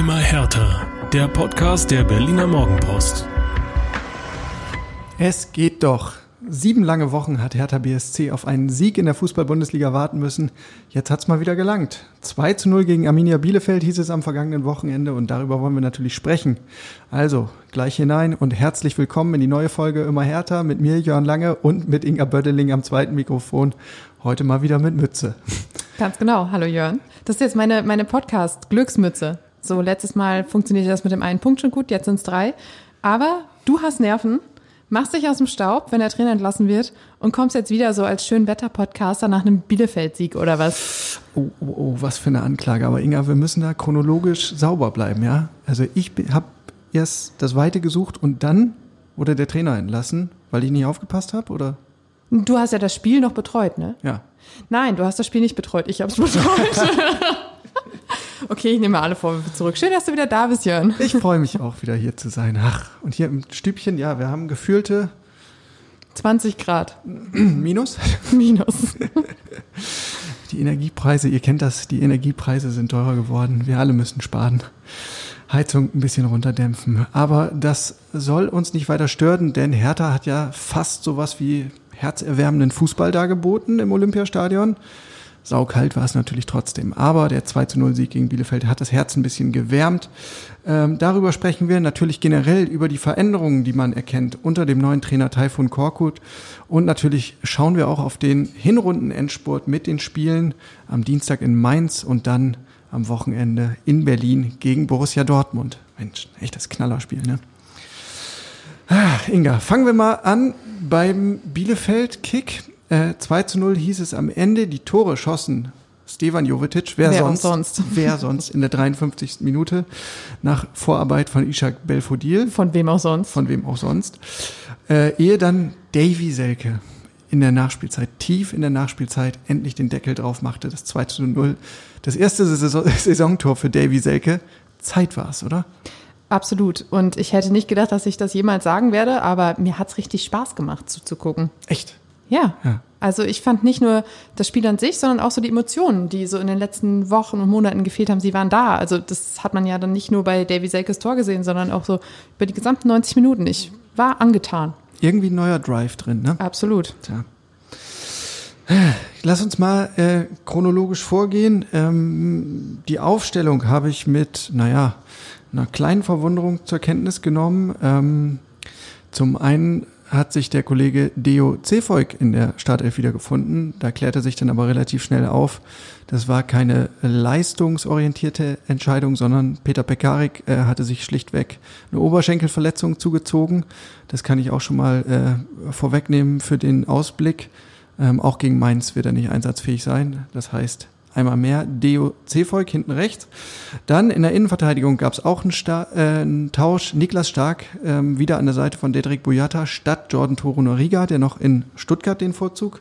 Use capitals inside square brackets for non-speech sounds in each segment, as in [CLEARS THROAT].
Immer härter. Der Podcast der Berliner Morgenpost. Es geht doch. Sieben lange Wochen hat Hertha BSC auf einen Sieg in der Fußball-Bundesliga warten müssen. Jetzt hat's mal wieder gelangt. 2 zu 0 gegen Arminia Bielefeld hieß es am vergangenen Wochenende und darüber wollen wir natürlich sprechen. Also, gleich hinein und herzlich willkommen in die neue Folge Immer härter mit mir, Jörn Lange und mit Inga Bödeling am zweiten Mikrofon. Heute mal wieder mit Mütze. Ganz genau. Hallo Jörn. Das ist jetzt meine, meine Podcast-Glücksmütze. So, letztes Mal funktionierte das mit dem einen Punkt schon gut, jetzt sind's drei. Aber du hast Nerven machst dich aus dem Staub, wenn der Trainer entlassen wird und kommst jetzt wieder so als Schönwetter-Podcaster nach einem Bielefeld-Sieg oder was? Oh, oh, oh, was für eine Anklage. Aber Inga, wir müssen da chronologisch sauber bleiben, ja? Also ich habe erst das Weite gesucht und dann wurde der Trainer entlassen, weil ich nicht aufgepasst habe, oder? Du hast ja das Spiel noch betreut, ne? Ja. Nein, du hast das Spiel nicht betreut, ich habe es betreut. [LAUGHS] [LAUGHS] Okay, ich nehme alle Vorwürfe zurück. Schön, dass du wieder da bist, Jörn. Ich freue mich auch wieder hier zu sein. Ach, und hier im Stübchen, ja, wir haben gefühlte 20 Grad. [CLEARS THROAT] Minus? [LAUGHS] Minus. [LAUGHS] Die Energiepreise, ihr kennt das, die Energiepreise sind teurer geworden. Wir alle müssen sparen. Heizung ein bisschen runterdämpfen. Aber das soll uns nicht weiter stören, denn Hertha hat ja fast sowas wie herzerwärmenden Fußball dargeboten im Olympiastadion. Saukalt war es natürlich trotzdem. Aber der 2 zu 0 Sieg gegen Bielefeld hat das Herz ein bisschen gewärmt. Ähm, darüber sprechen wir natürlich generell über die Veränderungen, die man erkennt unter dem neuen Trainer Taifun Korkut. Und natürlich schauen wir auch auf den Hinrundenendspurt mit den Spielen am Dienstag in Mainz und dann am Wochenende in Berlin gegen Borussia Dortmund. Mensch, echt das Knallerspiel, ne? Ah, Inga, fangen wir mal an beim Bielefeld-Kick. Äh, 2 zu 0 hieß es am Ende, die Tore schossen Stevan Jovetic, wer, wer sonst, sonst, [LAUGHS] wer sonst in der 53. Minute nach Vorarbeit von Ishak Belfodil. Von wem auch sonst. Von wem auch sonst. Äh, ehe dann Davy Selke in der Nachspielzeit, tief in der Nachspielzeit, endlich den Deckel drauf machte, das 2 zu 0. Das erste [LAUGHS] Saisontor für Davy Selke. Zeit war es, oder? Absolut. Und ich hätte nicht gedacht, dass ich das jemals sagen werde, aber mir hat's richtig Spaß gemacht zuzugucken. Echt? Ja. ja. Also ich fand nicht nur das Spiel an sich, sondern auch so die Emotionen, die so in den letzten Wochen und Monaten gefehlt haben, sie waren da. Also das hat man ja dann nicht nur bei Davy Selkes Tor gesehen, sondern auch so über die gesamten 90 Minuten. Ich war angetan. Irgendwie ein neuer Drive drin, ne? Absolut. Tja. Lass uns mal äh, chronologisch vorgehen. Ähm, die Aufstellung habe ich mit, naja, einer kleinen Verwunderung zur Kenntnis genommen. Ähm, zum einen hat sich der Kollege Deo Cefoik in der Startelf wiedergefunden. Da klärte sich dann aber relativ schnell auf, das war keine leistungsorientierte Entscheidung, sondern Peter Pekarik äh, hatte sich schlichtweg eine Oberschenkelverletzung zugezogen. Das kann ich auch schon mal äh, vorwegnehmen für den Ausblick. Ähm, auch gegen Mainz wird er nicht einsatzfähig sein. Das heißt, einmal mehr Deo Cefoik hinten rechts. Dann in der Innenverteidigung gab es auch einen, Sta äh, einen, Tausch. Niklas Stark ähm, wieder an der Seite von Dedrick Boyata statt Jordan Toro Noriga, der noch in Stuttgart den Vorzug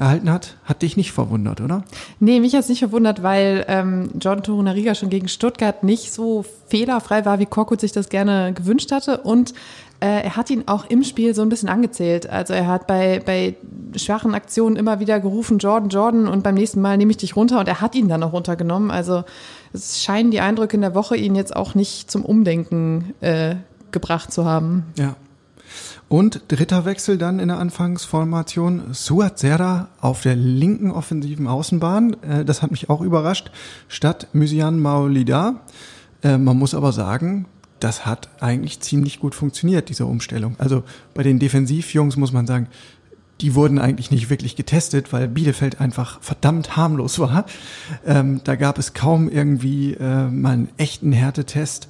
erhalten hat, hat dich nicht verwundert, oder? Nee, mich hat es nicht verwundert, weil ähm, Jordan Toro Noriga schon gegen Stuttgart nicht so fehlerfrei war, wie Korkut sich das gerne gewünscht hatte und äh, er hat ihn auch im Spiel so ein bisschen angezählt. Also er hat bei, bei schwachen Aktionen immer wieder gerufen, Jordan, Jordan, und beim nächsten Mal nehme ich dich runter und er hat ihn dann auch runtergenommen. Also es scheinen die Eindrücke in der Woche ihn jetzt auch nicht zum Umdenken äh, gebracht zu haben. Ja. Und dritter Wechsel dann in der Anfangsformation. Suat Serra auf der linken offensiven Außenbahn. Äh, das hat mich auch überrascht. Statt Mysian Maolida. Äh, man muss aber sagen, das hat eigentlich ziemlich gut funktioniert, diese Umstellung. Also bei den Defensivjungs muss man sagen, die wurden eigentlich nicht wirklich getestet, weil Bielefeld einfach verdammt harmlos war. Ähm, da gab es kaum irgendwie äh, mal einen echten Härtetest.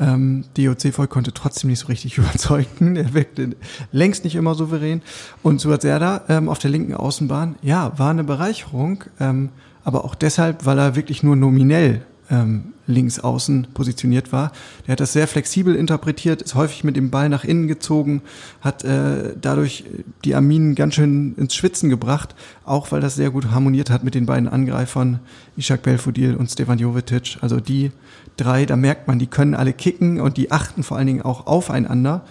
Ähm, DOC voll konnte trotzdem nicht so richtig [LAUGHS] überzeugen. Er wirkte längst nicht immer souverän. Und Suat Serda ähm, auf der linken Außenbahn, ja, war eine Bereicherung, ähm, aber auch deshalb, weil er wirklich nur nominell ähm, links außen positioniert war. Der hat das sehr flexibel interpretiert, ist häufig mit dem Ball nach innen gezogen, hat äh, dadurch die Arminen ganz schön ins Schwitzen gebracht, auch weil das sehr gut harmoniert hat mit den beiden Angreifern Ishak Belfodil und Stefan Jovetic. Also die drei, da merkt man, die können alle kicken und die achten vor allen Dingen auch aufeinander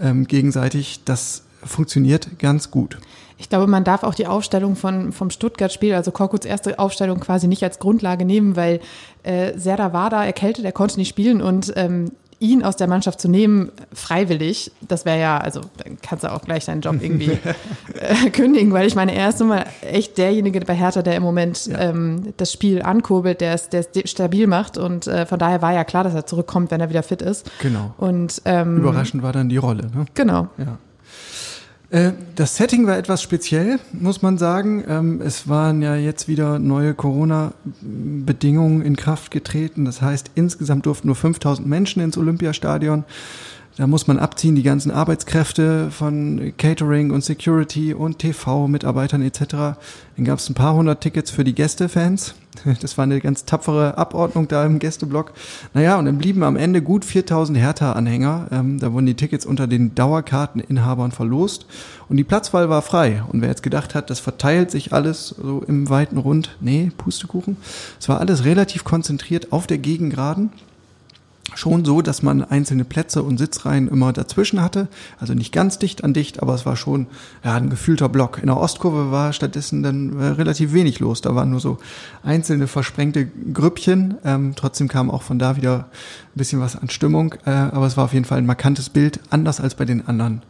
ähm, gegenseitig. Das funktioniert ganz gut. Ich glaube, man darf auch die Aufstellung von, vom Stuttgart-Spiel, also Korkuts erste Aufstellung quasi nicht als Grundlage nehmen, weil äh, Serda war da erkältet, er konnte nicht spielen und ähm, ihn aus der Mannschaft zu nehmen, freiwillig, das wäre ja, also dann kannst du auch gleich deinen Job irgendwie [LAUGHS] äh, kündigen, weil ich meine, er ist nun mal echt derjenige bei Hertha, der im Moment ja. ähm, das Spiel ankurbelt, der es, der es stabil macht und äh, von daher war ja klar, dass er zurückkommt, wenn er wieder fit ist. Genau. Und ähm, überraschend war dann die Rolle. Ne? Genau. Ja. Äh, das Setting war etwas speziell, muss man sagen. Ähm, es waren ja jetzt wieder neue Corona-Bedingungen in Kraft getreten. Das heißt, insgesamt durften nur 5000 Menschen ins Olympiastadion. Da muss man abziehen, die ganzen Arbeitskräfte von Catering und Security und TV-Mitarbeitern etc. Dann gab es ein paar hundert Tickets für die Gästefans. [LAUGHS] Das war eine ganz tapfere Abordnung da im Gästeblock. Naja, und dann blieben am Ende gut 4000 Hertha-Anhänger. Ähm, da wurden die Tickets unter den Dauerkarteninhabern verlost. Und die Platzwahl war frei. Und wer jetzt gedacht hat, das verteilt sich alles so im weiten Rund, nee, Pustekuchen. Es war alles relativ konzentriert auf der Gegengraden schon so, dass man einzelne Plätze und Sitzreihen immer dazwischen hatte. Also nicht ganz dicht an dicht, aber es war schon ja, ein gefühlter Block. In der Ostkurve war stattdessen dann äh, relativ wenig los. Da waren nur so einzelne versprengte Grüppchen. Ähm, trotzdem kam auch von da wieder ein bisschen was an Stimmung. Äh, aber es war auf jeden Fall ein markantes Bild, anders als bei den anderen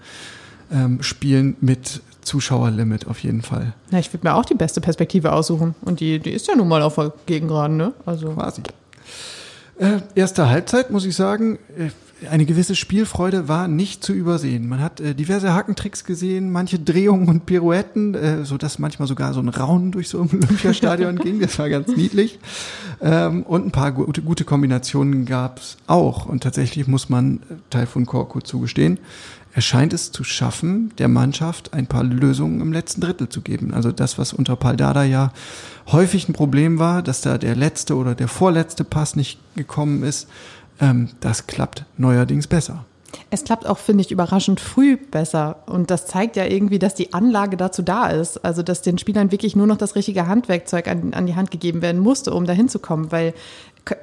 ähm, Spielen mit Zuschauerlimit auf jeden Fall. Ja, ich würde mir auch die beste Perspektive aussuchen. Und die, die ist ja nun mal auf der Gegengraden, ne? Also. Quasi. Äh, erste Halbzeit, muss ich sagen, äh, eine gewisse Spielfreude war nicht zu übersehen. Man hat äh, diverse Hackentricks gesehen, manche Drehungen und Pirouetten, äh, so dass manchmal sogar so ein Raunen durch so ein [LAUGHS] Olympiastadion ging. Das war ganz niedlich. Ähm, und ein paar gute, gute Kombinationen gab es auch. Und tatsächlich muss man äh, von Korko zugestehen er scheint es zu schaffen, der Mannschaft ein paar Lösungen im letzten Drittel zu geben. Also das, was unter Paldada ja häufig ein Problem war, dass da der letzte oder der vorletzte Pass nicht gekommen ist, ähm, das klappt neuerdings besser. Es klappt auch, finde ich, überraschend früh besser. Und das zeigt ja irgendwie, dass die Anlage dazu da ist. Also, dass den Spielern wirklich nur noch das richtige Handwerkzeug an, an die Hand gegeben werden musste, um da hinzukommen. Weil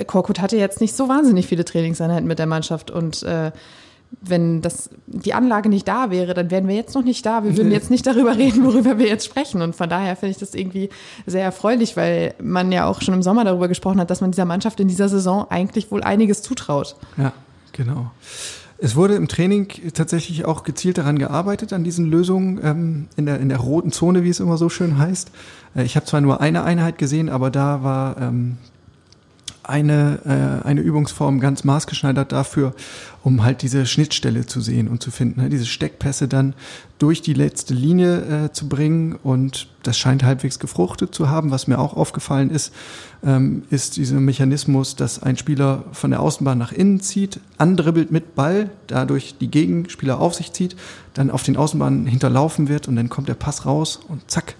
Korkut hatte jetzt nicht so wahnsinnig viele Trainingseinheiten mit der Mannschaft und äh, wenn das, die Anlage nicht da wäre, dann wären wir jetzt noch nicht da. Wir würden jetzt nicht darüber reden, worüber wir jetzt sprechen. Und von daher finde ich das irgendwie sehr erfreulich, weil man ja auch schon im Sommer darüber gesprochen hat, dass man dieser Mannschaft in dieser Saison eigentlich wohl einiges zutraut. Ja, genau. Es wurde im Training tatsächlich auch gezielt daran gearbeitet, an diesen Lösungen ähm, in, der, in der roten Zone, wie es immer so schön heißt. Äh, ich habe zwar nur eine Einheit gesehen, aber da war ähm, eine, äh, eine Übungsform ganz maßgeschneidert dafür, um halt diese Schnittstelle zu sehen und zu finden, ne? diese Steckpässe dann durch die letzte Linie äh, zu bringen und das scheint halbwegs gefruchtet zu haben. Was mir auch aufgefallen ist, ähm, ist dieser Mechanismus, dass ein Spieler von der Außenbahn nach innen zieht, andribbelt mit Ball, dadurch die Gegenspieler auf sich zieht, dann auf den Außenbahnen hinterlaufen wird und dann kommt der Pass raus und zack,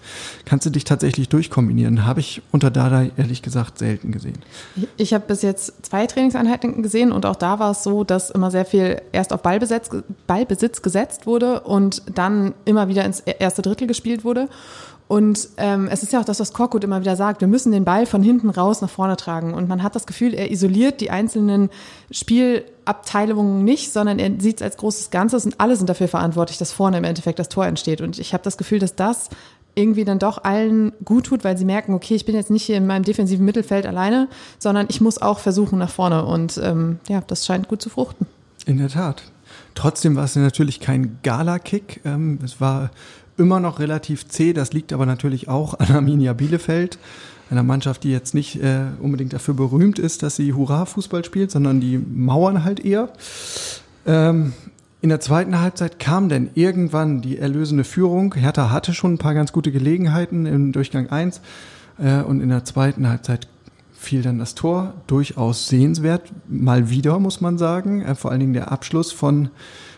kannst du dich tatsächlich durchkombinieren. Habe ich unter Dada ehrlich gesagt selten gesehen. Ich habe bis jetzt zwei Trainingseinheiten gesehen und auch da war es so, dass immer sehr viel erst auf Ballbesitz, Ballbesitz gesetzt wurde und dann immer wieder ins erste Drittel gespielt wurde. Und ähm, es ist ja auch das, was Korkut immer wieder sagt, wir müssen den Ball von hinten raus nach vorne tragen. Und man hat das Gefühl, er isoliert die einzelnen Spielabteilungen nicht, sondern er sieht es als großes Ganzes und alle sind dafür verantwortlich, dass vorne im Endeffekt das Tor entsteht. Und ich habe das Gefühl, dass das irgendwie dann doch allen gut tut, weil sie merken, okay, ich bin jetzt nicht hier in meinem defensiven Mittelfeld alleine, sondern ich muss auch versuchen nach vorne. Und ähm, ja, das scheint gut zu fruchten. In der Tat. Trotzdem war es natürlich kein Gala-Kick. Ähm, es war immer noch relativ zäh. Das liegt aber natürlich auch an Arminia Bielefeld, einer Mannschaft, die jetzt nicht äh, unbedingt dafür berühmt ist, dass sie Hurra-Fußball spielt, sondern die mauern halt eher. Ähm, in der zweiten Halbzeit kam denn irgendwann die erlösende Führung. Hertha hatte schon ein paar ganz gute Gelegenheiten im Durchgang 1 äh, und in der zweiten Halbzeit fiel dann das Tor. Durchaus sehenswert, mal wieder, muss man sagen. Äh, vor allen Dingen der Abschluss von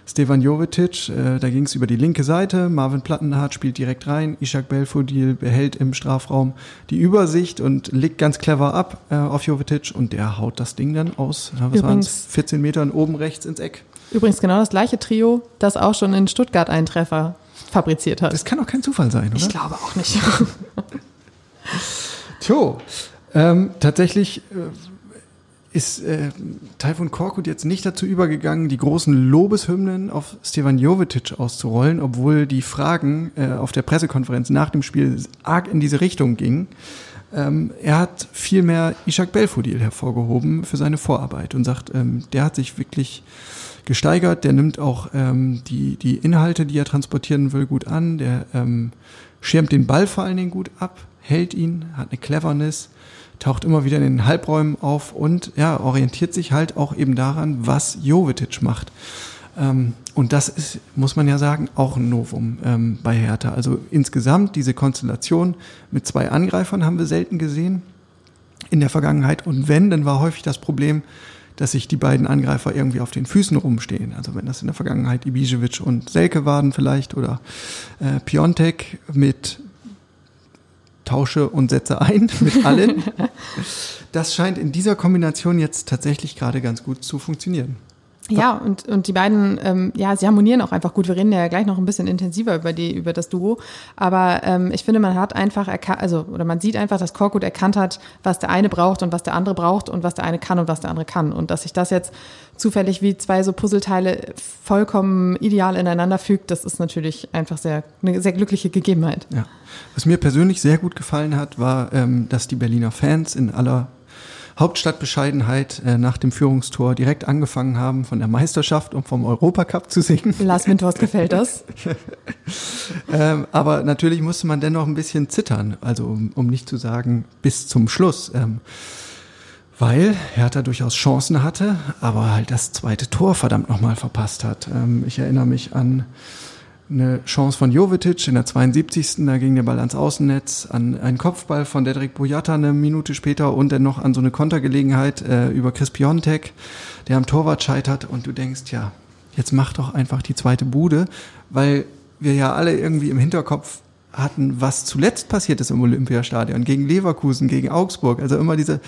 Stevan Jovetic, äh, da ging es über die linke Seite, Marvin Plattenhardt spielt direkt rein, Ishak Belfodil behält im Strafraum die Übersicht und legt ganz clever ab äh, auf Jovetic und der haut das Ding dann aus, was waren 14 Metern oben rechts ins Eck. Übrigens genau das gleiche Trio, das auch schon in Stuttgart einen Treffer fabriziert hat. Das kann auch kein Zufall sein, oder? Ich glaube auch nicht. [LAUGHS] Tjo, ähm, tatsächlich äh, ist äh, Taifun Korkut jetzt nicht dazu übergegangen, die großen Lobeshymnen auf Stevan Jovetic auszurollen, obwohl die Fragen äh, auf der Pressekonferenz nach dem Spiel arg in diese Richtung gingen. Ähm, er hat vielmehr Ishak Belfodil hervorgehoben für seine Vorarbeit und sagt, ähm, der hat sich wirklich gesteigert, der nimmt auch ähm, die, die Inhalte, die er transportieren will, gut an, der ähm, schirmt den Ball vor allen Dingen gut ab, hält ihn, hat eine Cleverness, taucht immer wieder in den Halbräumen auf und ja, orientiert sich halt auch eben daran, was Jovetic macht. Ähm, und das ist, muss man ja sagen, auch ein Novum ähm, bei Hertha. Also insgesamt diese Konstellation mit zwei Angreifern haben wir selten gesehen in der Vergangenheit. Und wenn, dann war häufig das Problem, dass sich die beiden Angreifer irgendwie auf den Füßen rumstehen. Also wenn das in der Vergangenheit Ibisevic und Selke waren vielleicht oder äh, Piontek mit tausche und setze ein [LAUGHS] mit allen. Das scheint in dieser Kombination jetzt tatsächlich gerade ganz gut zu funktionieren. Ja, und, und die beiden, ähm, ja, sie harmonieren auch einfach gut. Wir reden ja gleich noch ein bisschen intensiver über die, über das Duo. Aber ähm, ich finde, man hat einfach erkannt, also, oder man sieht einfach, dass Korkut erkannt hat, was der eine braucht und was der andere braucht und was der eine kann und was der andere kann. Und dass sich das jetzt zufällig wie zwei so Puzzleteile vollkommen ideal ineinander fügt, das ist natürlich einfach sehr, eine sehr glückliche Gegebenheit. Ja. Was mir persönlich sehr gut gefallen hat, war, ähm, dass die Berliner Fans in aller Hauptstadtbescheidenheit äh, nach dem Führungstor direkt angefangen haben, von der Meisterschaft und vom Europacup zu singen. Lars Windhorst gefällt das. [LAUGHS] ähm, aber natürlich musste man dennoch ein bisschen zittern, also um, um nicht zu sagen bis zum Schluss. Ähm, weil Hertha durchaus Chancen hatte, aber halt das zweite Tor verdammt nochmal verpasst hat. Ähm, ich erinnere mich an eine Chance von Jovetic in der 72. Da ging der Ball ans Außennetz, an einen Kopfball von Dedrick Boyata eine Minute später und dann noch an so eine Kontergelegenheit äh, über Chris Piontek, der am Torwart scheitert und du denkst, ja, jetzt mach doch einfach die zweite Bude, weil wir ja alle irgendwie im Hinterkopf hatten, was zuletzt passiert ist im Olympiastadion, gegen Leverkusen, gegen Augsburg, also immer diese,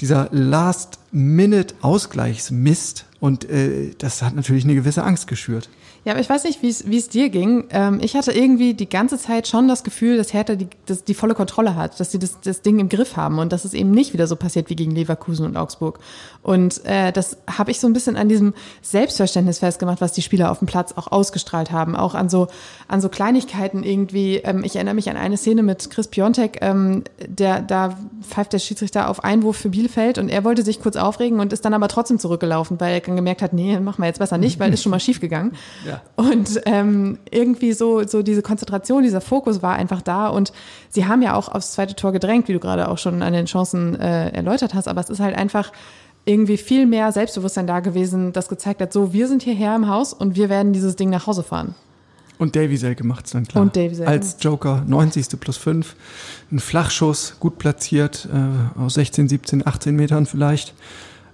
dieser Last-Minute-Ausgleichsmist und äh, das hat natürlich eine gewisse Angst geschürt. Ja, aber ich weiß nicht, wie es dir ging. Ähm, ich hatte irgendwie die ganze Zeit schon das Gefühl, dass Hertha die, dass die volle Kontrolle hat, dass sie das, das Ding im Griff haben und dass es eben nicht wieder so passiert wie gegen Leverkusen und Augsburg. Und äh, das habe ich so ein bisschen an diesem Selbstverständnis festgemacht, was die Spieler auf dem Platz auch ausgestrahlt haben, auch an so an so Kleinigkeiten irgendwie. Ähm, ich erinnere mich an eine Szene mit Chris Piontek, ähm, der da pfeift der Schiedsrichter auf Einwurf für Bielefeld und er wollte sich kurz aufregen und ist dann aber trotzdem zurückgelaufen, weil er gemerkt hat, nee, machen wir jetzt besser nicht, weil ist schon mal schief gegangen. [LAUGHS] Ja. Und ähm, irgendwie so, so diese Konzentration, dieser Fokus war einfach da. Und sie haben ja auch aufs zweite Tor gedrängt, wie du gerade auch schon an den Chancen äh, erläutert hast. Aber es ist halt einfach irgendwie viel mehr Selbstbewusstsein da gewesen, das gezeigt hat, so, wir sind hierher im Haus und wir werden dieses Ding nach Hause fahren. Und Davy Selke macht es dann klar. Und Davy Selke. Als Joker, 90. plus 5. Ein Flachschuss, gut platziert, äh, aus 16, 17, 18 Metern vielleicht.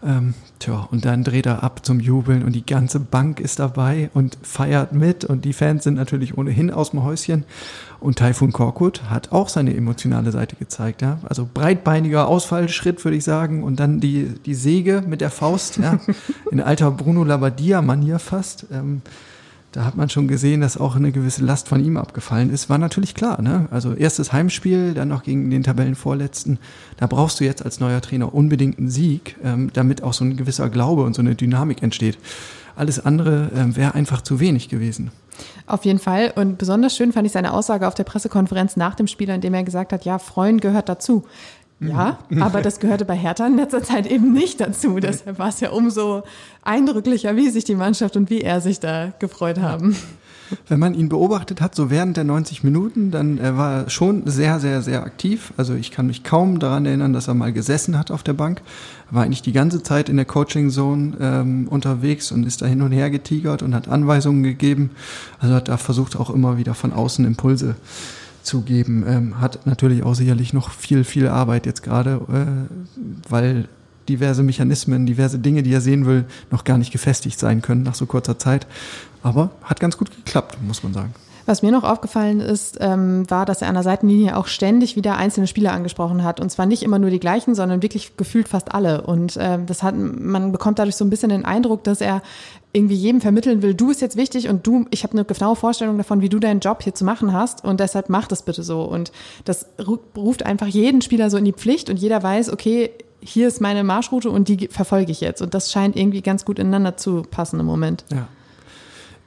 Ähm, tja, und dann dreht er ab zum Jubeln und die ganze Bank ist dabei und feiert mit und die Fans sind natürlich ohnehin aus dem Häuschen. Und Taifun Korkut hat auch seine emotionale Seite gezeigt, ja. Also breitbeiniger Ausfallschritt, würde ich sagen, und dann die, die Säge mit der Faust, ja. [LAUGHS] In alter Bruno Labbadia-Manier fast. Ähm, da hat man schon gesehen, dass auch eine gewisse Last von ihm abgefallen ist. War natürlich klar, ne? Also erstes Heimspiel, dann noch gegen den Tabellenvorletzten. Da brauchst du jetzt als neuer Trainer unbedingt einen Sieg, ähm, damit auch so ein gewisser Glaube und so eine Dynamik entsteht. Alles andere ähm, wäre einfach zu wenig gewesen. Auf jeden Fall. Und besonders schön fand ich seine Aussage auf der Pressekonferenz nach dem Spiel, in dem er gesagt hat, ja, Freuen gehört dazu. Ja, mhm. aber das gehörte bei Hertha in letzter Zeit eben nicht dazu. Deshalb war es ja umso eindrücklicher, wie sich die Mannschaft und wie er sich da gefreut haben. Wenn man ihn beobachtet hat, so während der 90 Minuten, dann er war er schon sehr, sehr, sehr aktiv. Also ich kann mich kaum daran erinnern, dass er mal gesessen hat auf der Bank. Er war eigentlich die ganze Zeit in der Coaching-Zone ähm, unterwegs und ist da hin und her getigert und hat Anweisungen gegeben. Also hat da versucht auch immer wieder von außen Impulse zugeben. Ähm, hat natürlich auch sicherlich noch viel, viel Arbeit jetzt gerade, äh, weil diverse Mechanismen, diverse Dinge, die er sehen will, noch gar nicht gefestigt sein können nach so kurzer Zeit. Aber hat ganz gut geklappt, muss man sagen. Was mir noch aufgefallen ist, ähm, war, dass er an der Seitenlinie auch ständig wieder einzelne Spieler angesprochen hat. Und zwar nicht immer nur die gleichen, sondern wirklich gefühlt fast alle. Und ähm, das hat, man bekommt dadurch so ein bisschen den Eindruck, dass er irgendwie jedem vermitteln will, du bist jetzt wichtig und du, ich habe eine genaue Vorstellung davon, wie du deinen Job hier zu machen hast und deshalb mach das bitte so. Und das ruft einfach jeden Spieler so in die Pflicht und jeder weiß, okay, hier ist meine Marschroute und die verfolge ich jetzt. Und das scheint irgendwie ganz gut ineinander zu passen im Moment. Ja.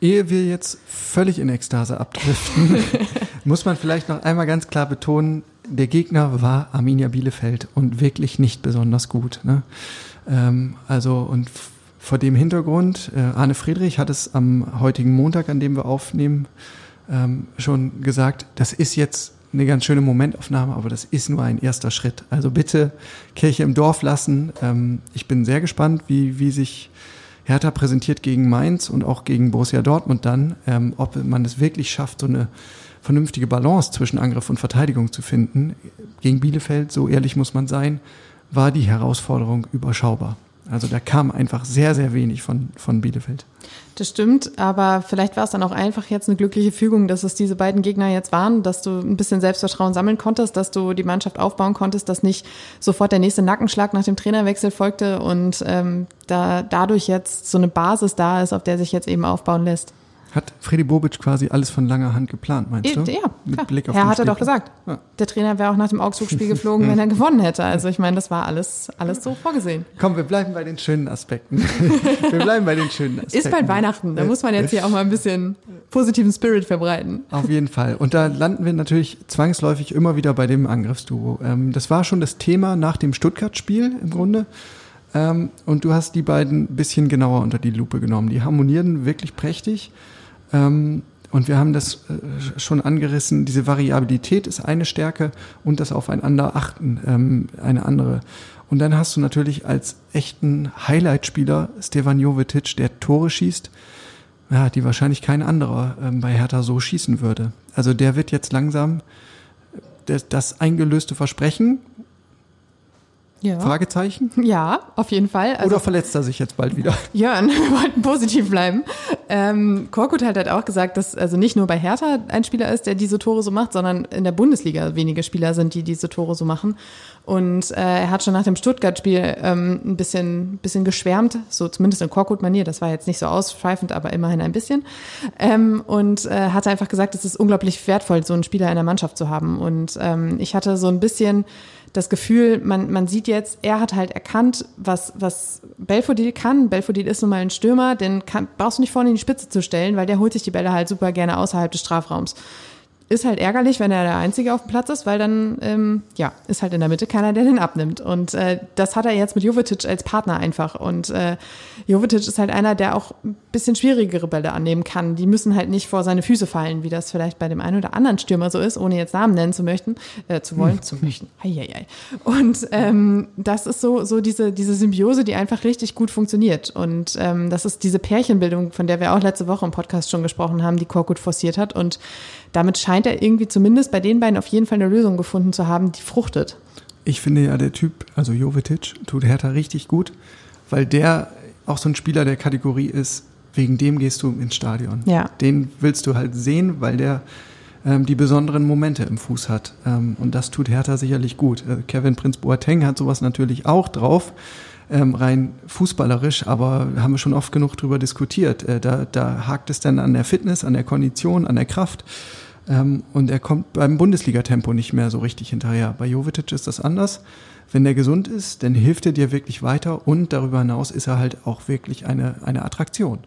Ehe wir jetzt völlig in Ekstase abdriften, [LAUGHS] muss man vielleicht noch einmal ganz klar betonen, der Gegner war Arminia Bielefeld und wirklich nicht besonders gut. Ne? Ähm, also und vor dem Hintergrund, äh, Arne Friedrich hat es am heutigen Montag, an dem wir aufnehmen, ähm, schon gesagt, das ist jetzt eine ganz schöne Momentaufnahme, aber das ist nur ein erster Schritt. Also bitte Kirche im Dorf lassen. Ähm, ich bin sehr gespannt, wie, wie sich Hertha präsentiert gegen Mainz und auch gegen Borussia Dortmund dann, ähm, ob man es wirklich schafft, so eine vernünftige Balance zwischen Angriff und Verteidigung zu finden. Gegen Bielefeld, so ehrlich muss man sein, war die Herausforderung überschaubar. Also da kam einfach sehr, sehr wenig von, von Bielefeld. Das stimmt, aber vielleicht war es dann auch einfach jetzt eine glückliche Fügung, dass es diese beiden Gegner jetzt waren, dass du ein bisschen Selbstvertrauen sammeln konntest, dass du die Mannschaft aufbauen konntest, dass nicht sofort der nächste Nackenschlag nach dem Trainerwechsel folgte und ähm, da dadurch jetzt so eine Basis da ist, auf der sich jetzt eben aufbauen lässt. Hat Freddy Bobic quasi alles von langer Hand geplant, meinst du? Ja, Mit. Blick auf er den hatte doch Spielplan. gesagt, Ja. der Trainer wäre auch nach dem Augsburg-Spiel [LAUGHS] geflogen, wenn er gewonnen hätte. Also ich meine, das war alles, alles so vorgesehen. Komm, wir bleiben bei den schönen Aspekten. [LAUGHS] wir bleiben bei den schönen Aspekten. Ist bald Weihnachten, da muss man jetzt hier auch mal ein bisschen positiven Spirit verbreiten. Auf jeden Fall. Und da landen wir natürlich zwangsläufig immer wieder bei dem Angriffsduo. Ähm, das war schon das Thema nach dem Stuttgart-Spiel im Grunde. Ähm, und du hast die beiden ein bisschen genauer unter die Lupe genommen. Die harmonieren wirklich prächtig. Ähm, und wir haben das äh, schon angerissen. Diese Variabilität ist eine Stärke und das Aufeinander achten ähm, eine andere. Und dann hast du natürlich als echten Highlight-Spieler Stevan Jovetic, der Tore schießt, ja, die wahrscheinlich kein anderer ähm, bei Hertha so schießen würde. Also der wird jetzt langsam das, das eingelöste Versprechen, Ja. Fragezeichen, Ja, auf jeden Fall. Also oder verletzt er sich jetzt bald wieder? [LAUGHS] Jörn, wir wollten positiv bleiben. Ähm, Korkut hat halt auch gesagt, dass also nicht nur bei Hertha ein Spieler ist, der diese Tore so macht, sondern in der Bundesliga wenige Spieler sind, die diese Tore so machen. Und äh, er hat schon nach dem Stuttgart-Spiel ähm, ein bisschen, bisschen geschwärmt, so zumindest in Korkut-Manier. Das war jetzt nicht so ausschweifend, aber immerhin ein bisschen. Ähm, und äh, hat einfach gesagt, es ist unglaublich wertvoll, so einen Spieler in der Mannschaft zu haben. Und ähm, ich hatte so ein bisschen das Gefühl, man, man sieht jetzt, er hat halt erkannt, was, was Belfodil kann. Belfodil ist nun mal ein Stürmer, den kann, brauchst du nicht vorne in die Spitze zu stellen, weil der holt sich die Bälle halt super gerne außerhalb des Strafraums. Ist halt ärgerlich, wenn er der Einzige auf dem Platz ist, weil dann, ähm, ja, ist halt in der Mitte keiner, der den abnimmt. Und äh, das hat er jetzt mit Jovetic als Partner einfach. Und äh, Jovetic ist halt einer, der auch ein bisschen schwierigere Bälle annehmen kann. Die müssen halt nicht vor seine Füße fallen, wie das vielleicht bei dem einen oder anderen Stürmer so ist, ohne jetzt Namen nennen zu möchten, äh, zu wollen, zu möchten. Heieiei. Und ähm, das ist so, so diese, diese Symbiose, die einfach richtig gut funktioniert. Und ähm, das ist diese Pärchenbildung, von der wir auch letzte Woche im Podcast schon gesprochen haben, die Korkut forciert hat. Und damit scheint er irgendwie zumindest bei den beiden auf jeden Fall eine Lösung gefunden zu haben, die fruchtet. Ich finde ja, der Typ, also Jovetic, tut Hertha richtig gut, weil der auch so ein Spieler der Kategorie ist, wegen dem gehst du ins Stadion. Ja. Den willst du halt sehen, weil der ähm, die besonderen Momente im Fuß hat. Ähm, und das tut Hertha sicherlich gut. Äh, Kevin Prinz Boateng hat sowas natürlich auch drauf, ähm, rein fußballerisch, aber haben wir schon oft genug drüber diskutiert. Äh, da, da hakt es dann an der Fitness, an der Kondition, an der Kraft. Ähm, und er kommt beim Bundesliga-Tempo nicht mehr so richtig hinterher. Bei Jovetic ist das anders. Wenn er gesund ist, dann hilft er dir wirklich weiter und darüber hinaus ist er halt auch wirklich eine, eine Attraktion.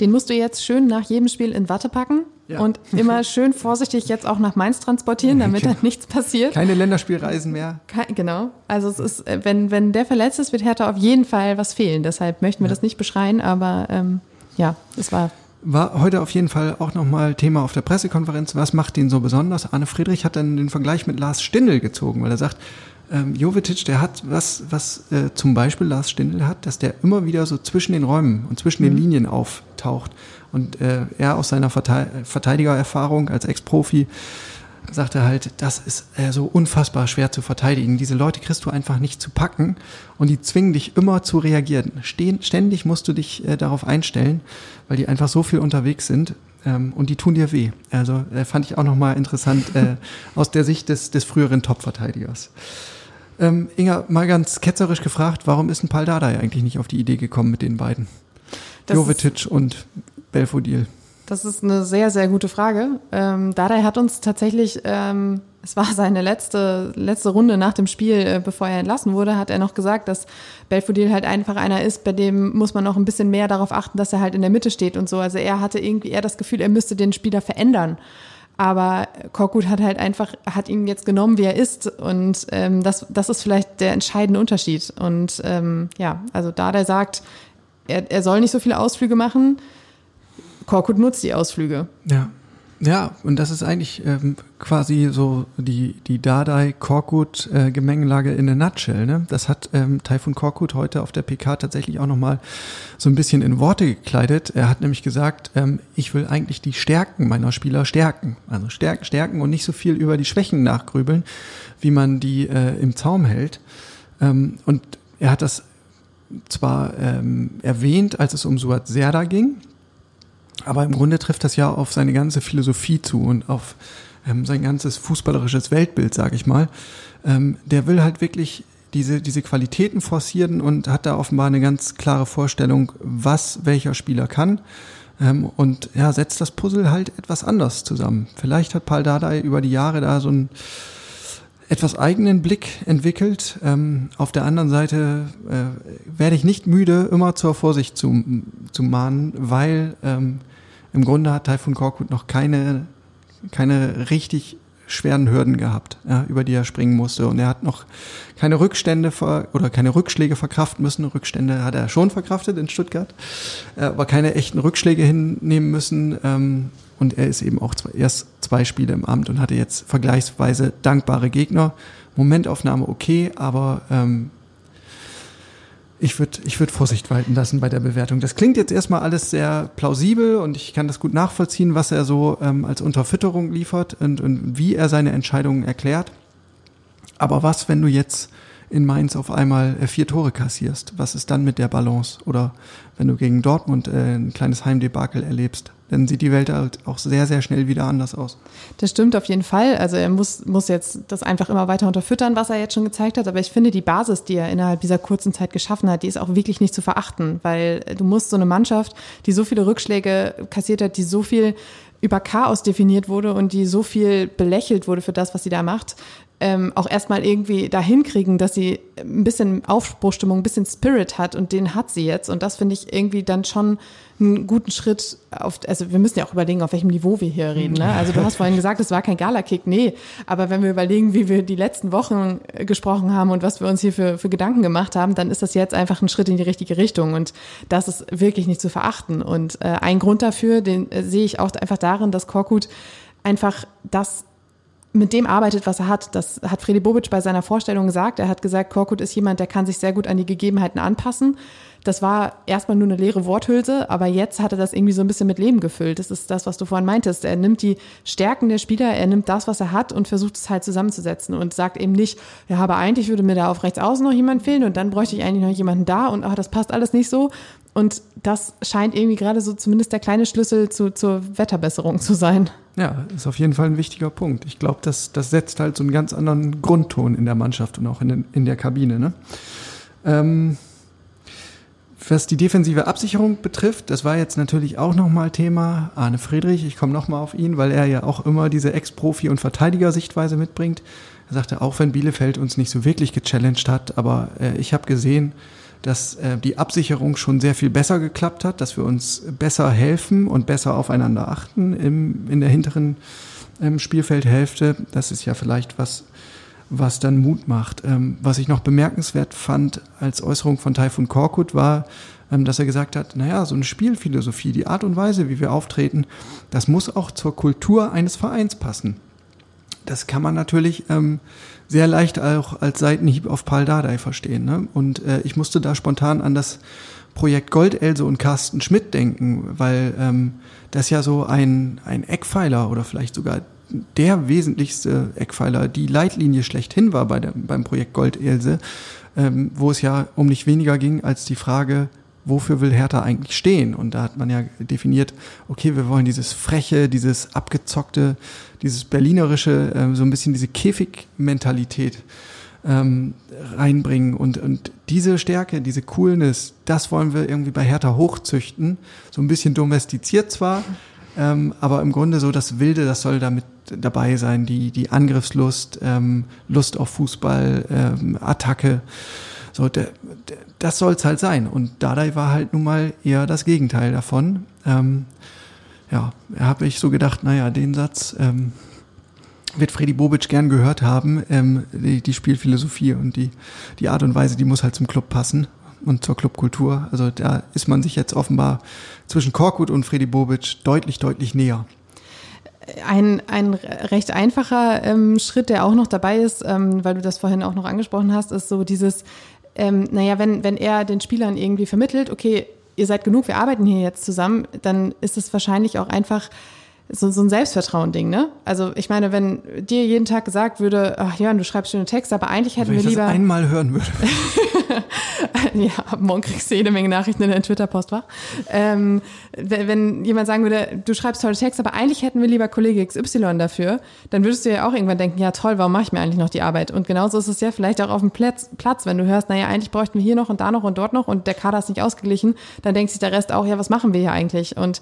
Den musst du jetzt schön nach jedem Spiel in Watte packen Ja. und immer [LAUGHS] schön vorsichtig jetzt auch nach Mainz transportieren, [LAUGHS] damit da Genau. nichts passiert. Keine Länderspielreisen mehr. Ke- Genau. Also es ist, äh, wenn, wenn der verletzt ist, wird Hertha auf jeden Fall was fehlen. Deshalb möchten wir das nicht beschreien, aber ähm, ja, es war War heute auf jeden Fall auch nochmal Thema auf der Pressekonferenz. Was macht ihn so besonders? Arne Friedrich hat dann den Vergleich mit Lars Stindl gezogen, weil er sagt, ähm, Jovetic, der hat was, was äh, zum Beispiel Lars Stindl hat, dass der immer wieder so zwischen den Räumen und zwischen den Linien auftaucht. Und äh, er aus seiner Verte Verteidigererfahrung als Ex-Profi sagt er halt, das ist äh, so unfassbar schwer zu verteidigen. Diese Leute kriegst du einfach nicht zu packen und die zwingen dich immer zu reagieren. Stehen, ständig musst du dich äh, darauf einstellen, weil die einfach so viel unterwegs sind ähm, und die tun dir weh. Also äh, fand ich auch nochmal interessant äh, [LAUGHS] aus der Sicht des, des früheren Top-Verteidigers. Ähm, Inga, mal ganz ketzerisch gefragt, warum ist ein Paldada eigentlich nicht auf die Idee gekommen mit den beiden? Das Jovetic und Belfodil. Das ist eine sehr, sehr gute Frage. Ähm, Dardai hat uns tatsächlich, ähm, es war [LAUGHS] seine letzte, letzte Runde nach dem Spiel, äh, bevor er entlassen wurde, hat er noch gesagt, dass Belfodil halt einfach einer ist, bei dem muss man noch ein bisschen mehr darauf achten, dass er halt in der Mitte steht und so. Also er hatte irgendwie eher das Gefühl, er müsste den Spieler verändern. Aber Korkut hat halt einfach, hat ihn jetzt genommen, wie er ist. Und ähm, das, das ist vielleicht der entscheidende Unterschied. Und ähm, ja, also da der sagt, er, er soll nicht so viele Ausflüge machen, Korkut nutzt die Ausflüge. Ja. Ja, und das ist eigentlich ähm, quasi so die, die Dardai-Korkut-Gemengelage äh, in a nutshell. Ne? Das hat ähm, Taifun Korkut heute auf der PK tatsächlich auch nochmal so ein bisschen in Worte gekleidet. Er hat nämlich gesagt, ähm, ich will eigentlich die Stärken meiner Spieler stärken. Also stärken, stärken und nicht so viel über die Schwächen nachgrübeln, wie man die äh, im Zaum hält. Ähm, und er hat das zwar ähm, erwähnt, als es um Suat Serda ging, aber im Grunde trifft das ja auf seine ganze Philosophie zu und auf ähm, sein ganzes fußballerisches Weltbild, sage ich mal. Ähm, der will halt wirklich diese, diese Qualitäten forcieren und hat da offenbar eine ganz klare Vorstellung, was welcher Spieler kann. Ähm, und ja, setzt das Puzzle halt etwas anders zusammen. Vielleicht hat Paul Dardai über die Jahre da so einen etwas eigenen Blick entwickelt. Ähm, auf der anderen Seite äh, werde ich nicht müde, immer zur Vorsicht zu, zu mahnen, weil ähm, im Grunde hat Taifun Korkut noch keine, keine richtig schweren Hürden gehabt, ja, über die er springen musste. Und er hat noch keine Rückstände ver oder keine Rückschläge verkraften müssen. Rückstände hat er schon verkraftet in Stuttgart, äh, aber keine echten Rückschläge hinnehmen müssen. Ähm, und er ist eben auch zwei, erst zwei Spiele im Amt und hatte jetzt vergleichsweise dankbare Gegner. Momentaufnahme okay, aber ähm, ich würde ich würd Vorsicht walten lassen bei der Bewertung. Das klingt jetzt erstmal alles sehr plausibel und ich kann das gut nachvollziehen, was er so ähm, als Unterfütterung liefert und, und wie er seine Entscheidungen erklärt. Aber was, wenn du jetzt in Mainz auf einmal äh, vier Tore kassierst? Was ist dann mit der Balance? Oder wenn du gegen Dortmund äh, ein kleines Heimdebakel erlebst? Dann sieht die Welt halt auch sehr, sehr schnell wieder anders aus. Das stimmt auf jeden Fall. Also er muss, muss jetzt das einfach immer weiter unterfüttern, was er jetzt schon gezeigt hat. Aber ich finde, die Basis, die er innerhalb dieser kurzen Zeit geschaffen hat, die ist auch wirklich nicht zu verachten, weil du musst so eine Mannschaft, die so viele Rückschläge kassiert hat, die so viel über Chaos definiert wurde und die so viel belächelt wurde für das, was sie da macht, ähm, auch erstmal irgendwie dahin kriegen, dass sie ein bisschen Aufbruchstimmung, ein bisschen Spirit hat und den hat sie jetzt. Und das finde ich irgendwie dann schon einen guten Schritt auf, also wir müssen ja auch überlegen, auf welchem Niveau wir hier reden. Ne? Also du hast vorhin gesagt, es war kein Galakick. Nee, aber wenn wir überlegen, wie wir die letzten Wochen gesprochen haben und was wir uns hier für, für Gedanken gemacht haben, dann ist das jetzt einfach ein Schritt in die richtige Richtung und das ist wirklich nicht zu verachten. Und äh, ein Grund dafür, den äh, sehe ich auch einfach darin, dass Korkut einfach das mit dem arbeitet, was er hat. Das hat Fredi Bobic bei seiner Vorstellung gesagt. Er hat gesagt, Korkut ist jemand, der kann sich sehr gut an die Gegebenheiten anpassen. Das war erstmal nur eine leere Worthülse, aber jetzt hat er das irgendwie so ein bisschen mit Leben gefüllt. Das ist das, was du vorhin meintest. Er nimmt die Stärken der Spieler, er nimmt das, was er hat und versucht es halt zusammenzusetzen und sagt eben nicht, ja, aber eigentlich würde mir da auf rechts außen noch jemand fehlen und dann bräuchte ich eigentlich noch jemanden da und ach, das passt alles nicht so. Und das scheint irgendwie gerade so zumindest der kleine Schlüssel zu, zur Wetterbesserung zu sein. Ja, ist auf jeden Fall ein wichtiger Punkt. Ich glaube, das, das setzt halt so einen ganz anderen Grundton in der Mannschaft und auch in, den, in der Kabine. Ne? Ähm, was die defensive Absicherung betrifft, das war jetzt natürlich auch nochmal Thema. Arne Friedrich, ich komme nochmal auf ihn, weil er ja auch immer diese Ex-Profi- und Verteidigersichtweise mitbringt. Er sagte, auch wenn Bielefeld uns nicht so wirklich gechallenged hat, aber äh, ich habe gesehen, dass äh, die Absicherung schon sehr viel besser geklappt hat, dass wir uns besser helfen und besser aufeinander achten im, in der hinteren ähm, Spielfeldhälfte. Das ist ja vielleicht was, was dann Mut macht. Ähm, was ich noch bemerkenswert fand als Äußerung von Taifun Korkut war, ähm, dass er gesagt hat, naja, so eine Spielphilosophie, die Art und Weise, wie wir auftreten, das muss auch zur Kultur eines Vereins passen. Das kann man natürlich ähm, sehr leicht auch als Seitenhieb auf Paul Dardai verstehen. Ne? Und äh, ich musste da spontan an das Projekt Goldelse und Carsten Schmidt denken, weil ähm, das ja so ein, ein Eckpfeiler oder vielleicht sogar der wesentlichste Eckpfeiler, die Leitlinie schlechthin war bei der, beim Projekt Goldelse, ähm, wo es ja um nicht weniger ging als die Frage, wofür will Hertha eigentlich stehen? Und da hat man ja definiert, okay, wir wollen dieses freche, dieses abgezockte, dieses berlinerische, äh, so ein bisschen diese Käfigmentalität ähm, reinbringen. Und, und diese Stärke, diese Coolness, das wollen wir irgendwie bei Hertha hochzüchten. So ein bisschen domestiziert zwar, Ähm, aber im Grunde so das Wilde, das soll damit dabei sein, die, die Angriffslust, ähm, Lust auf Fußball, ähm, Attacke. So, das soll's halt sein. Und Dardai war halt nun mal eher das Gegenteil davon. Ähm, ja, habe ich so gedacht, naja, den Satz ähm, wird Freddy Bobic gern gehört haben, ähm, die, die Spielphilosophie und die, die Art und Weise, die muss halt zum Club passen und zur Clubkultur. Also da ist man sich jetzt offenbar zwischen Korkut und Freddy Bobic deutlich, deutlich näher. Ein, ein recht einfacher ähm, Schritt, der auch noch dabei ist, ähm, weil du das vorhin auch noch angesprochen hast, ist so dieses, ähm, naja, wenn, wenn er den Spielern irgendwie vermittelt, okay, ihr seid genug, wir arbeiten hier jetzt zusammen, dann ist es wahrscheinlich auch einfach so, so ein Selbstvertrauen-Ding, ne? Also ich meine, wenn dir jeden Tag gesagt würde, ach Jörn, du schreibst schöne Texte, aber eigentlich hätten wenn wir ich lieber. Das einmal hören würde. [LAUGHS] ja, morgen kriegst du jede Menge Nachrichten in der Twitter-Postfach. Ähm, wenn, wenn jemand sagen würde, du schreibst tolle Texte, aber eigentlich hätten wir lieber Kollege XY dafür, dann würdest du ja auch irgendwann denken, ja toll, warum mache ich mir eigentlich noch die Arbeit? Und genauso ist es ja vielleicht auch auf dem Platz, Platz wenn du hörst, naja, eigentlich bräuchten wir hier noch und da noch und dort noch und der Kader ist nicht ausgeglichen, dann denkt sich der Rest auch, ja, was machen wir hier eigentlich? Und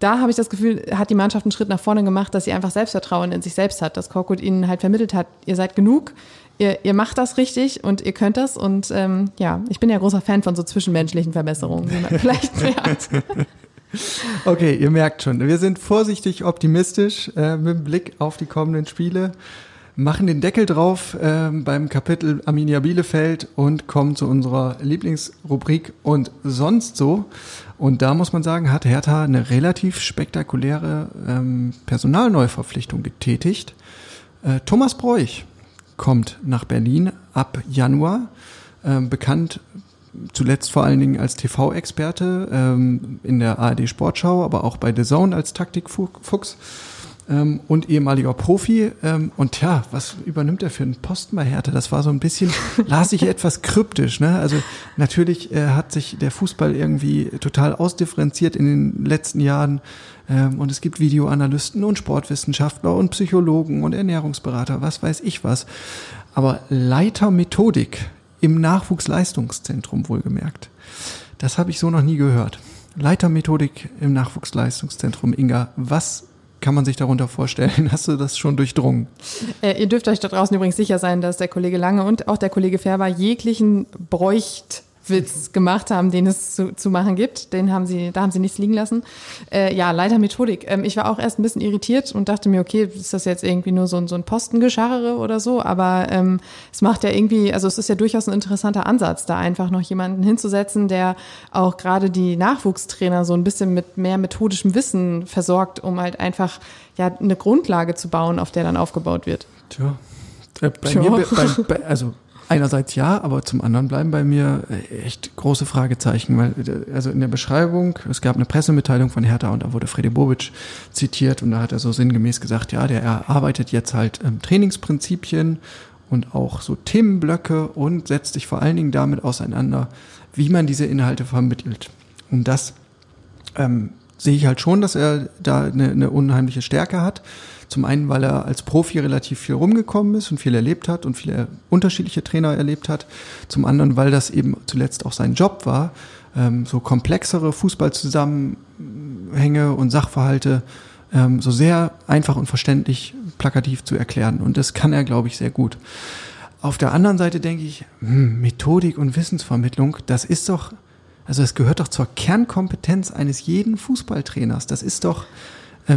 da habe ich das Gefühl, hat die Mannschaft einen Schritt nach vorne gemacht, dass sie einfach Selbstvertrauen in sich selbst hat, dass Korkut ihnen halt vermittelt hat, ihr seid genug, ihr, ihr macht das richtig und ihr könnt das. Und ähm, ja, ich bin ja großer Fan von so zwischenmenschlichen Verbesserungen, wie man [LAUGHS] vielleicht merkt. Okay, ihr merkt schon, wir sind vorsichtig optimistisch äh, mit Blick auf die kommenden Spiele, machen den Deckel drauf äh, beim Kapitel Arminia Bielefeld und kommen zu unserer Lieblingsrubrik und sonst so. Und da muss man sagen, hat Hertha eine relativ spektakuläre ähm, Personalneuverpflichtung getätigt. Äh, Thomas Bräuch kommt nach Berlin ab Januar, äh, bekannt zuletzt vor allen Dingen als TV-Experte ähm, in der ARD Sportschau, aber auch bei The Zone als Taktikfuchs ähm, und ehemaliger Profi. Ähm, und ja, was übernimmt er für einen Posten bei Hertha? Das war so ein bisschen, [LAUGHS] las ich etwas kryptisch. Ne? Also natürlich äh, hat sich der Fußball irgendwie total ausdifferenziert in den letzten Jahren. Ähm, und es gibt Videoanalysten und Sportwissenschaftler und Psychologen und Ernährungsberater, was weiß ich was. Aber Leiter Methodik im Nachwuchsleistungszentrum wohlgemerkt. Das habe ich so noch nie gehört. Leitermethodik im Nachwuchsleistungszentrum. Inga, was kann man sich darunter vorstellen? Hast du das schon durchdrungen? Äh, ihr dürft euch da draußen übrigens sicher sein, dass der Kollege Lange und auch der Kollege Färber jeglichen bräucht Witz gemacht haben, den es zu, zu machen gibt. Den haben sie, da haben sie nichts liegen lassen. Äh, ja, leider Methodik. Ähm, ich war auch erst ein bisschen irritiert und dachte mir, okay, ist das jetzt irgendwie nur so, ein so ein Postengescharre oder so? Aber ähm, es macht ja irgendwie, also es ist ja durchaus ein interessanter Ansatz, da einfach noch jemanden hinzusetzen, der auch gerade die Nachwuchstrainer so ein bisschen mit mehr methodischem Wissen versorgt, um halt einfach ja eine Grundlage zu bauen, auf der dann aufgebaut wird. Tja. Äh, bei Tja. Mir, bei, bei, also Einerseits ja, aber zum anderen bleiben bei mir äh, echt große Fragezeichen, weil äh, also in der Beschreibung, es gab eine Pressemitteilung von Hertha und da wurde Freddy Bobic zitiert und da hat er so sinngemäß gesagt, ja, der erarbeitet jetzt halt ähm, Trainingsprinzipien und auch so Themenblöcke und setzt sich vor allen Dingen damit auseinander, wie man diese Inhalte vermittelt. Und das ähm, sehe ich halt schon, dass er da eine, eine unheimliche Stärke hat. Zum einen, weil er als Profi relativ viel rumgekommen ist und viel erlebt hat und viele unterschiedliche Trainer erlebt hat. Zum anderen, weil das eben zuletzt auch sein Job war, ähm, so komplexere Fußballzusammenhänge und Sachverhalte ähm, so sehr einfach und verständlich plakativ zu erklären. Und das kann er, glaube ich, sehr gut. Auf der anderen Seite denke ich, hm, Methodik und Wissensvermittlung, das ist doch, also es gehört doch zur Kernkompetenz eines jeden Fußballtrainers. Das ist doch,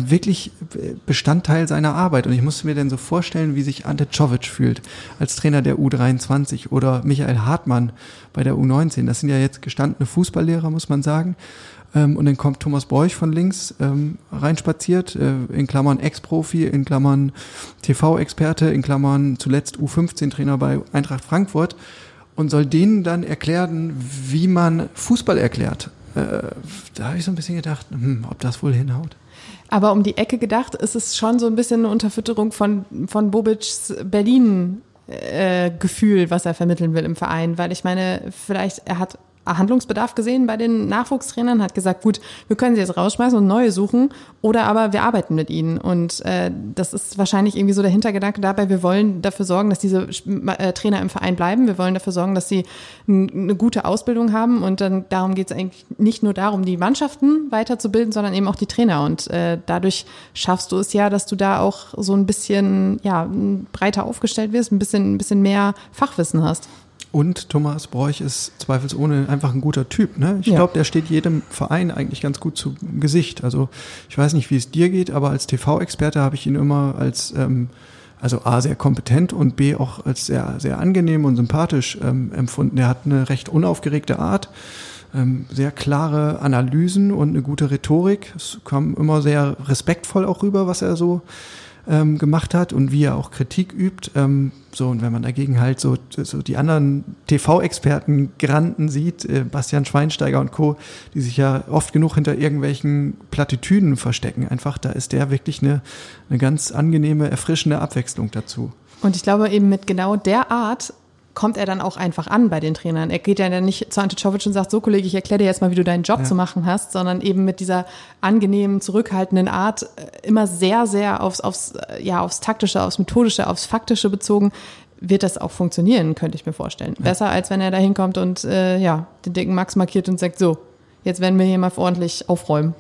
wirklich äh, Bestandteil seiner Arbeit. Und ich musste mir dann so vorstellen, wie sich Ante Czovic fühlt als Trainer der U23 oder Michael Hartmann bei der U19. Das sind ja jetzt gestandene Fußballlehrer, muss man sagen. Ähm, und dann kommt Thomas Bräuch von links ähm, reinspaziert, äh, in Klammern Ex-Profi, in Klammern TV-Experte, in Klammern zuletzt U15-Trainer bei Eintracht Frankfurt und soll denen dann erklären, wie man Fußball erklärt. da habe ich so ein bisschen gedacht, hm, ob das wohl hinhaut. Aber um die Ecke gedacht ist es schon so ein bisschen eine Unterfütterung von, von Bobic's Berlin äh, Gefühl, was er vermitteln will im Verein, weil ich meine, vielleicht er hat Handlungsbedarf gesehen bei den Nachwuchstrainern, hat gesagt, gut, wir können sie jetzt rausschmeißen und neue suchen oder aber wir arbeiten mit ihnen. Und äh, das ist wahrscheinlich irgendwie so der Hintergedanke dabei, wir wollen dafür sorgen, dass diese äh, Trainer im Verein bleiben, wir wollen dafür sorgen, dass sie eine gute Ausbildung haben und dann darum geht es eigentlich nicht nur darum, die Mannschaften weiterzubilden, sondern eben auch die Trainer. Und äh, dadurch schaffst du es ja, dass du da auch so ein bisschen ja, breiter aufgestellt wirst, ein bisschen, ein bisschen mehr Fachwissen hast. Und Thomas Bräuch ist zweifelsohne einfach ein guter Typ. Ne? Ich ja. glaube, der steht jedem Verein eigentlich ganz gut zu Gesicht. Also ich weiß nicht, wie es dir geht, aber als TV-Experte habe ich ihn immer als ähm, also A, sehr kompetent und B, auch als sehr, sehr angenehm und sympathisch ähm, empfunden. Er hat eine recht unaufgeregte Art, ähm, sehr klare Analysen und eine gute Rhetorik. Es kam immer sehr respektvoll auch rüber, was er so ähm, gemacht hat und wie er auch Kritik übt. Ähm, so, und wenn man dagegen halt so, so die anderen TV-Experten Granten sieht, äh, Bastian Schweinsteiger und Co., die sich ja oft genug hinter irgendwelchen Plattitüden verstecken, einfach, da ist der wirklich eine, eine ganz angenehme, erfrischende Abwechslung dazu. Und ich glaube eben mit genau der Art kommt er dann auch einfach an bei den Trainern. Er geht ja dann nicht zu Ante Czovic und sagt, so Kollege, ich erkläre dir jetzt mal, wie du deinen Job ja. zu machen hast, sondern eben mit dieser angenehmen, zurückhaltenden Art äh, immer sehr, sehr aufs, aufs, äh, ja, aufs taktische, aufs methodische, aufs faktische bezogen, wird das auch funktionieren, könnte ich mir vorstellen. Ja. Besser als wenn er da hinkommt und äh, ja, den dicken Max markiert und sagt, so, jetzt werden wir hier mal ordentlich aufräumen.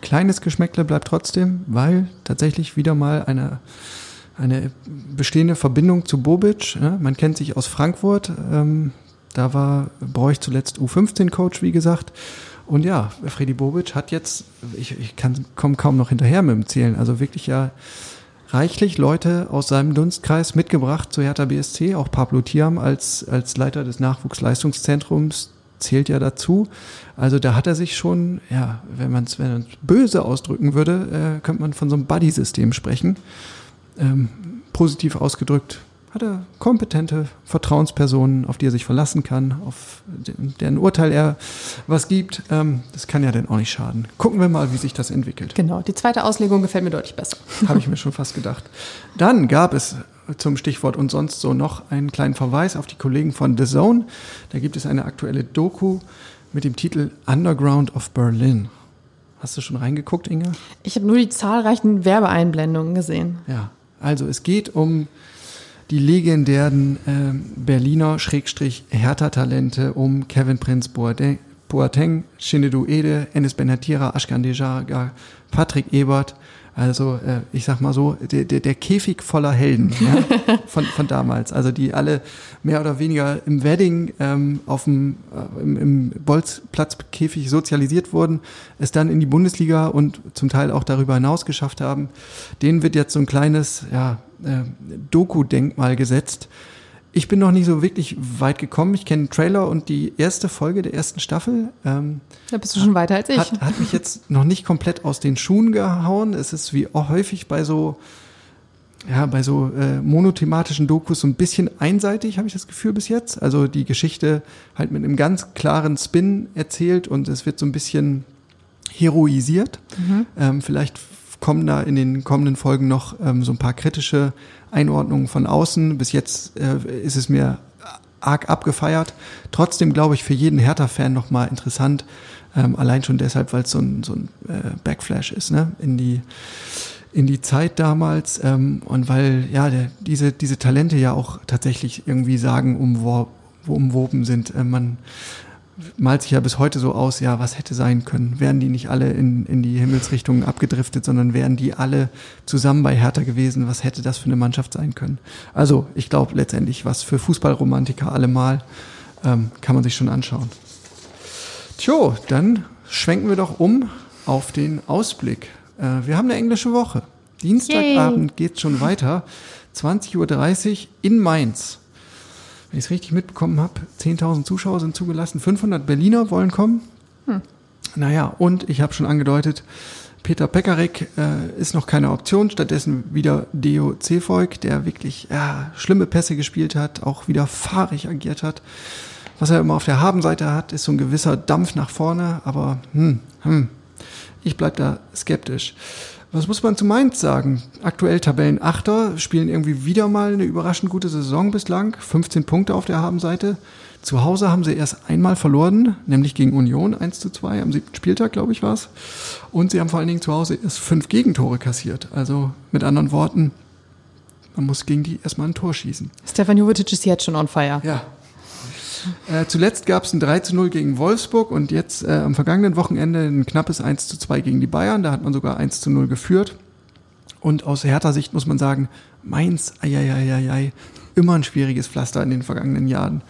Kleines Geschmäckle bleibt trotzdem, weil tatsächlich wieder mal eine eine bestehende Verbindung zu Bobic. Ja, man kennt sich aus Frankfurt. Ähm, da war Bräuch zuletzt U15-Coach, wie gesagt. Und ja, Freddy Bobic hat jetzt, ich, ich kann komme kaum noch hinterher mit dem Zählen, also wirklich ja reichlich Leute aus seinem Dunstkreis mitgebracht zu Hertha BSC. Auch Pablo Thiam als, als Leiter des Nachwuchsleistungszentrums zählt ja dazu. Also da hat er sich schon, ja, wenn man es wenn böse ausdrücken würde, äh, könnte man von so einem Buddy-System sprechen ähm, positiv ausgedrückt, hat er kompetente Vertrauenspersonen, auf die er sich verlassen kann, auf deren Urteil er was gibt. Ähm, das kann ja dann auch nicht schaden. Gucken wir mal, wie sich das entwickelt. Genau, die zweite Auslegung gefällt mir deutlich besser. [LAUGHS] Habe ich mir schon fast gedacht. Dann gab es zum Stichwort und sonst so noch einen kleinen Verweis auf die Kollegen von The Zone. Da gibt es eine aktuelle Doku mit dem Titel Underground of Berlin. Hast du schon reingeguckt, Inge? Ich habe nur die zahlreichen Werbeeinblendungen gesehen. Ja, also es geht um die legendären äh, Berliner Schrägstrich Hertha-Talente um Kevin Prinz Boateng, Boateng Shinnedu Ede, Enes Benatira, Ashkan Dejaga, Patrick Ebert, also äh, ich sag mal so, der, der, der Käfig voller Helden ja, [LAUGHS] von, von damals. Also die alle mehr oder weniger im Wedding ähm, auf dem äh, im, im Bolzplatzkäfig sozialisiert wurden, es dann in die Bundesliga und zum Teil auch darüber hinaus geschafft haben. Denen wird jetzt so ein kleines ja, äh, Doku-Denkmal gesetzt ich bin noch nicht so wirklich weit gekommen. Ich kenne den Trailer und die erste Folge der ersten Staffel. Ähm, da bist du schon weiter als ich. Hat, hat mich jetzt noch nicht komplett aus den Schuhen gehauen. Es ist wie auch häufig bei so, ja, bei so äh, monothematischen Dokus so ein bisschen einseitig, habe ich das Gefühl bis jetzt. Also die Geschichte halt mit einem ganz klaren Spin erzählt und es wird so ein bisschen heroisiert. Mhm. Ähm, vielleicht kommen da in den kommenden Folgen noch ähm, so ein paar kritische Einordnungen von außen. Bis jetzt äh, ist es mir arg abgefeiert. Trotzdem glaube ich für jeden Hertha-Fan nochmal interessant. Ähm, allein schon deshalb, weil es so ein, so ein äh, Backflash ist, ne? In die in die Zeit damals ähm, und weil ja der, diese diese Talente ja auch tatsächlich irgendwie sagen umwor umwoben sind. Äh, man malt sich ja bis heute so aus, ja, was hätte sein können? Wären die nicht alle in, in die Himmelsrichtungen abgedriftet, sondern wären die alle zusammen bei Hertha gewesen? Was hätte das für eine Mannschaft sein können? Also, ich glaube letztendlich, was für Fußballromantiker allemal, ähm, kann man sich schon anschauen. Tjo, dann schwenken wir doch um auf den Ausblick. Äh, wir haben eine englische Woche. Dienstagabend Yay. geht schon weiter. 20.30 Uhr in Mainz wenn ich es richtig mitbekommen habe, 10.000 Zuschauer sind zugelassen, 500 Berliner wollen kommen. Hm. Naja, und ich habe schon angedeutet, Peter Pekarik äh, ist noch keine Option, stattdessen wieder Deo Cefolk, der wirklich ja, schlimme Pässe gespielt hat, auch wieder fahrig agiert hat. Was er immer auf der Habenseite hat, ist so ein gewisser Dampf nach vorne, aber hm, hm, Ich bleib da skeptisch. Was muss man zu Mainz sagen? Aktuell Tabellenachter, spielen irgendwie wieder mal eine überraschend gute Saison bislang. 15 Punkte auf der Habenseite. Zu Hause haben sie erst einmal verloren, nämlich gegen Union 1 zu 2 am siebten Spieltag, glaube ich, war es. Und sie haben vor allen Dingen zu Hause erst fünf Gegentore kassiert. Also mit anderen Worten, man muss gegen die erstmal ein Tor schießen. Stefan Jovetic ist jetzt schon on fire. Ja. Äh, zuletzt gab es ein 3 zu 0 gegen Wolfsburg und jetzt äh, am vergangenen Wochenende ein knappes 1 zu 2 gegen die Bayern. Da hat man sogar 1 zu 0 geführt. Und aus härter Sicht muss man sagen, Mainz, ei, immer ein schwieriges Pflaster in den vergangenen Jahren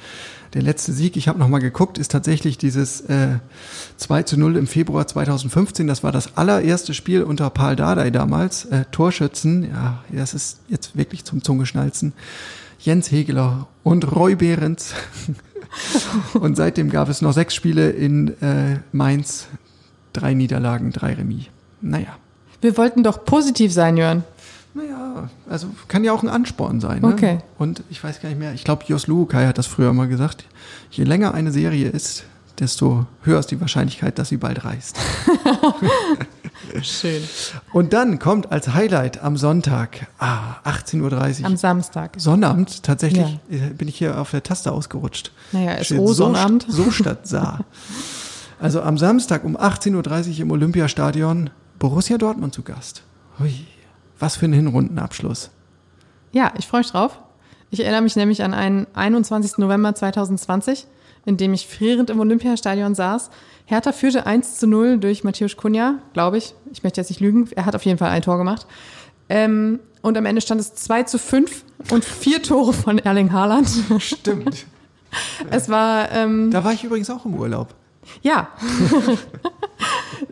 der letzte Sieg, ich habe nochmal geguckt, ist tatsächlich dieses äh, 2 zu 0 im Februar 2015. Das war das allererste Spiel unter Paul Dardai damals. Äh, Torschützen, ja, das ist jetzt wirklich zum Zungeschnalzen. Jens Hegeler und Roy Behrens. [LAUGHS] und seitdem gab es noch sechs Spiele in äh, Mainz. Drei Niederlagen, drei Remis. Naja. Wir wollten doch positiv sein, Jörn. Naja, also kann ja auch ein Ansporn sein. Ne? Okay. Und ich weiß gar nicht mehr, ich glaube, Jos Lukai hat das früher mal gesagt, je länger eine Serie ist, desto höher ist die Wahrscheinlichkeit, dass sie bald reißt. [LAUGHS] Schön. Und dann kommt als Highlight am Sonntag, ah, 18.30 Uhr. Am Samstag. Sonnabend, tatsächlich ja. bin ich hier auf der Taste ausgerutscht. Naja, ist O Sonnabend. So, so statt Saar. Also am Samstag um 18.30 Uhr im Olympiastadion Borussia Dortmund zu Gast. Hui. Was für ein Hinrundenabschluss. Ja, ich freue mich drauf. Ich erinnere mich nämlich an einen 21. November 2020, in dem ich frierend im Olympiastadion saß. Hertha führte 1 zu 0 durch Matthäus Kunja, glaube ich. Ich möchte jetzt nicht lügen. Er hat auf jeden Fall ein Tor gemacht. Ähm, und am Ende stand es 2 zu 5 und vier Tore von Erling Haaland. Stimmt. [LAUGHS] es war. Ähm, da war ich übrigens auch im Urlaub. Ja.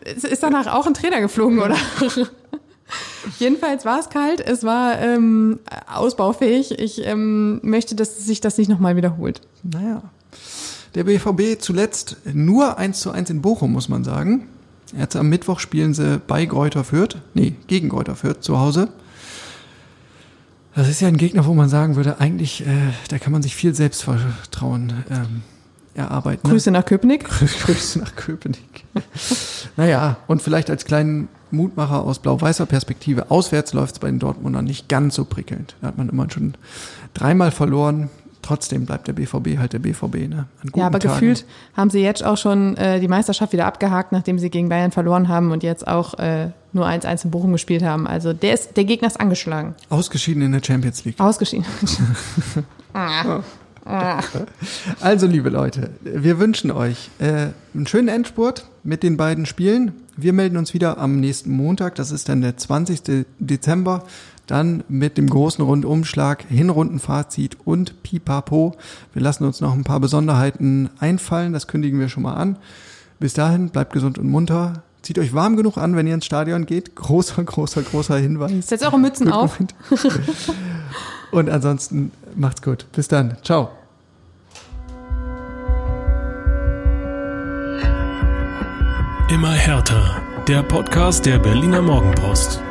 [LAUGHS] ist danach auch ein Trainer geflogen, oder? [LAUGHS] Jedenfalls war es kalt, es war ähm, ausbaufähig. Ich ähm, möchte, dass sich das nicht nochmal wiederholt. Naja. Der BVB zuletzt nur 1 zu 1 in Bochum, muss man sagen. Jetzt am Mittwoch spielen sie bei Gräuter Fürth, nee, gegen Gräuter Fürth zu Hause. Das ist ja ein Gegner, wo man sagen würde, eigentlich, äh, da kann man sich viel Selbstvertrauen ähm, erarbeiten. Ne? Grüße nach Köpenick. [LAUGHS] Grüße nach Köpenick. naja, und vielleicht als kleinen Mutmacher aus blau-weißer Perspektive. Auswärts läuft es bei den Dortmundern nicht ganz so prickelnd. Da hat man immer schon dreimal verloren. Trotzdem bleibt der BVB halt der BVB. Ne? ja, aber Tagen. gefühlt haben sie jetzt auch schon äh, die Meisterschaft wieder abgehakt, nachdem sie gegen Bayern verloren haben und jetzt auch äh, nur 1-1 in Bochum gespielt haben. Also der, ist, der Gegner ist angeschlagen. Ausgeschieden in der Champions League. Ausgeschieden. [LAUGHS] Also, liebe Leute, wir wünschen euch äh, einen schönen Endspurt mit den beiden Spielen. Wir melden uns wieder am nächsten Montag, das ist dann der 20. Dezember, dann mit dem großen Rundumschlag, Hinrundenfazit und Pipapo. Wir lassen uns noch ein paar Besonderheiten einfallen, das kündigen wir schon mal an. Bis dahin, bleibt gesund und munter. Zieht euch warm genug an, wenn ihr ins Stadion geht. Großer, großer, großer Hinweis. Setzt eure Mützen auf. und ansonsten macht's gut. Bis dann. Ciao. Immer härter. Der Podcast der Berliner Morgenpost.